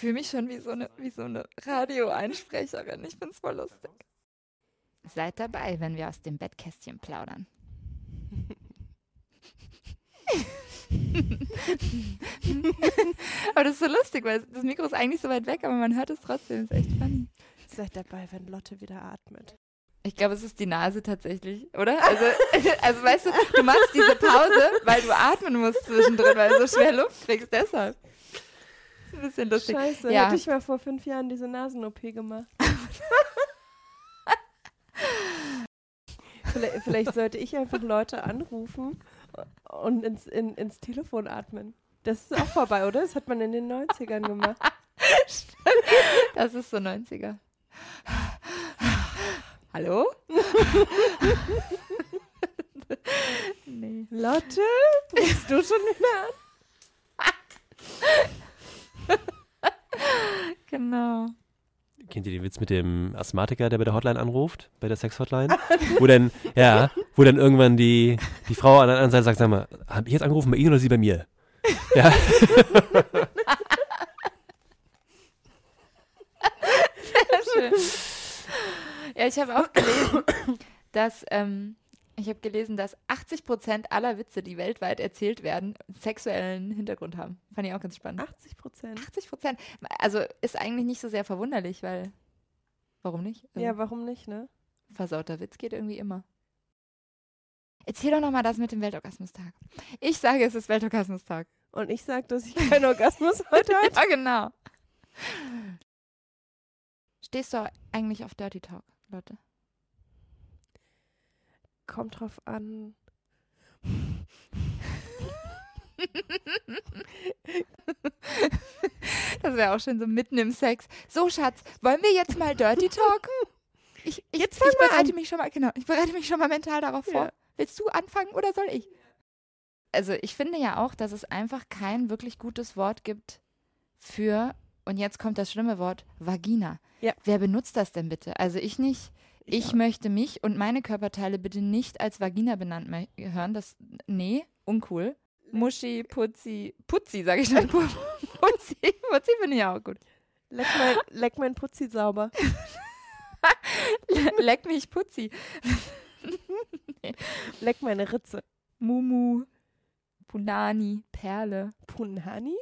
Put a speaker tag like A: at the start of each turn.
A: fühle mich schon wie so eine, wie so eine Radioeinsprecherin. Ich find's voll lustig. Seid dabei, wenn wir aus dem Bettkästchen plaudern. aber das ist so lustig, weil das Mikro ist eigentlich so weit weg, aber man hört es trotzdem. Ist echt funny.
B: Seid dabei, wenn Lotte wieder atmet.
A: Ich glaube, es ist die Nase tatsächlich, oder? Also, also weißt du, du machst diese Pause, weil du atmen musst zwischendrin, weil du so schwer Luft kriegst, deshalb. Ein bisschen lustig.
B: Scheiße,
A: Ja.
B: hätte ich mal vor fünf Jahren diese Nasen-OP gemacht. vielleicht, vielleicht sollte ich einfach Leute anrufen und ins, in, ins Telefon atmen. Das ist auch vorbei, oder? Das hat man in den 90ern gemacht.
A: Das ist so 90er. Hallo? nee.
B: Lotte, rufst du schon wieder an?
A: Genau.
C: Kennt ihr den Witz mit dem Asthmatiker, der bei der Hotline anruft, bei der Sex-Hotline? wo dann, ja, wo dann irgendwann die, die Frau an der anderen Seite sagt, sag mal, hab ich jetzt angerufen bei Ihnen oder Sie bei mir? Ja,
A: Schön. Ja, ich habe auch gelesen, dass ähm, ich habe gelesen, dass 80 Prozent aller Witze, die weltweit erzählt werden, sexuellen Hintergrund haben. Fand ich auch ganz spannend.
B: 80 Prozent.
A: 80 Prozent. Also ist eigentlich nicht so sehr verwunderlich, weil warum nicht? Also,
B: Ja, warum nicht, ne?
A: Versauter Witz geht irgendwie immer. Erzähl doch nochmal das mit dem Weltorgasmustag. Ich sage, es ist Weltorgasmustag.
B: Und ich sag, dass ich keinen Orgasmus heute hatte.
A: Ja, genau. Stehst du eigentlich auf Dirty Talk, Leute?
B: Kommt drauf an.
A: Das wäre auch schon so mitten im Sex. So, Schatz, wollen wir jetzt mal Dirty Talken? Ich, ich,
B: Jetzt
A: ich bereite
B: an.
A: mich schon mal, genau, ich bereite mich schon mal mental darauf vor.
B: Ja.
A: Willst du anfangen oder soll ich? Also ich finde ja auch, dass es einfach kein wirklich gutes Wort gibt für, und jetzt kommt das schlimme Wort, Vagina.
B: Ja.
A: Wer benutzt das denn bitte? Also ich nicht. Ich,
B: auch.
A: möchte mich und meine Körperteile bitte nicht als Vagina benannt hören. Das, nee, uncool. Muschi, Putzi, Putzi, sage ich schon. Pu- Putzi, Putzi finde ich auch gut.
B: Leck mein, leck mein Putzi sauber.
A: Leck mich, Putzi.
B: Leck meine Ritze.
A: Mumu, Punani, Perle.
B: Punani?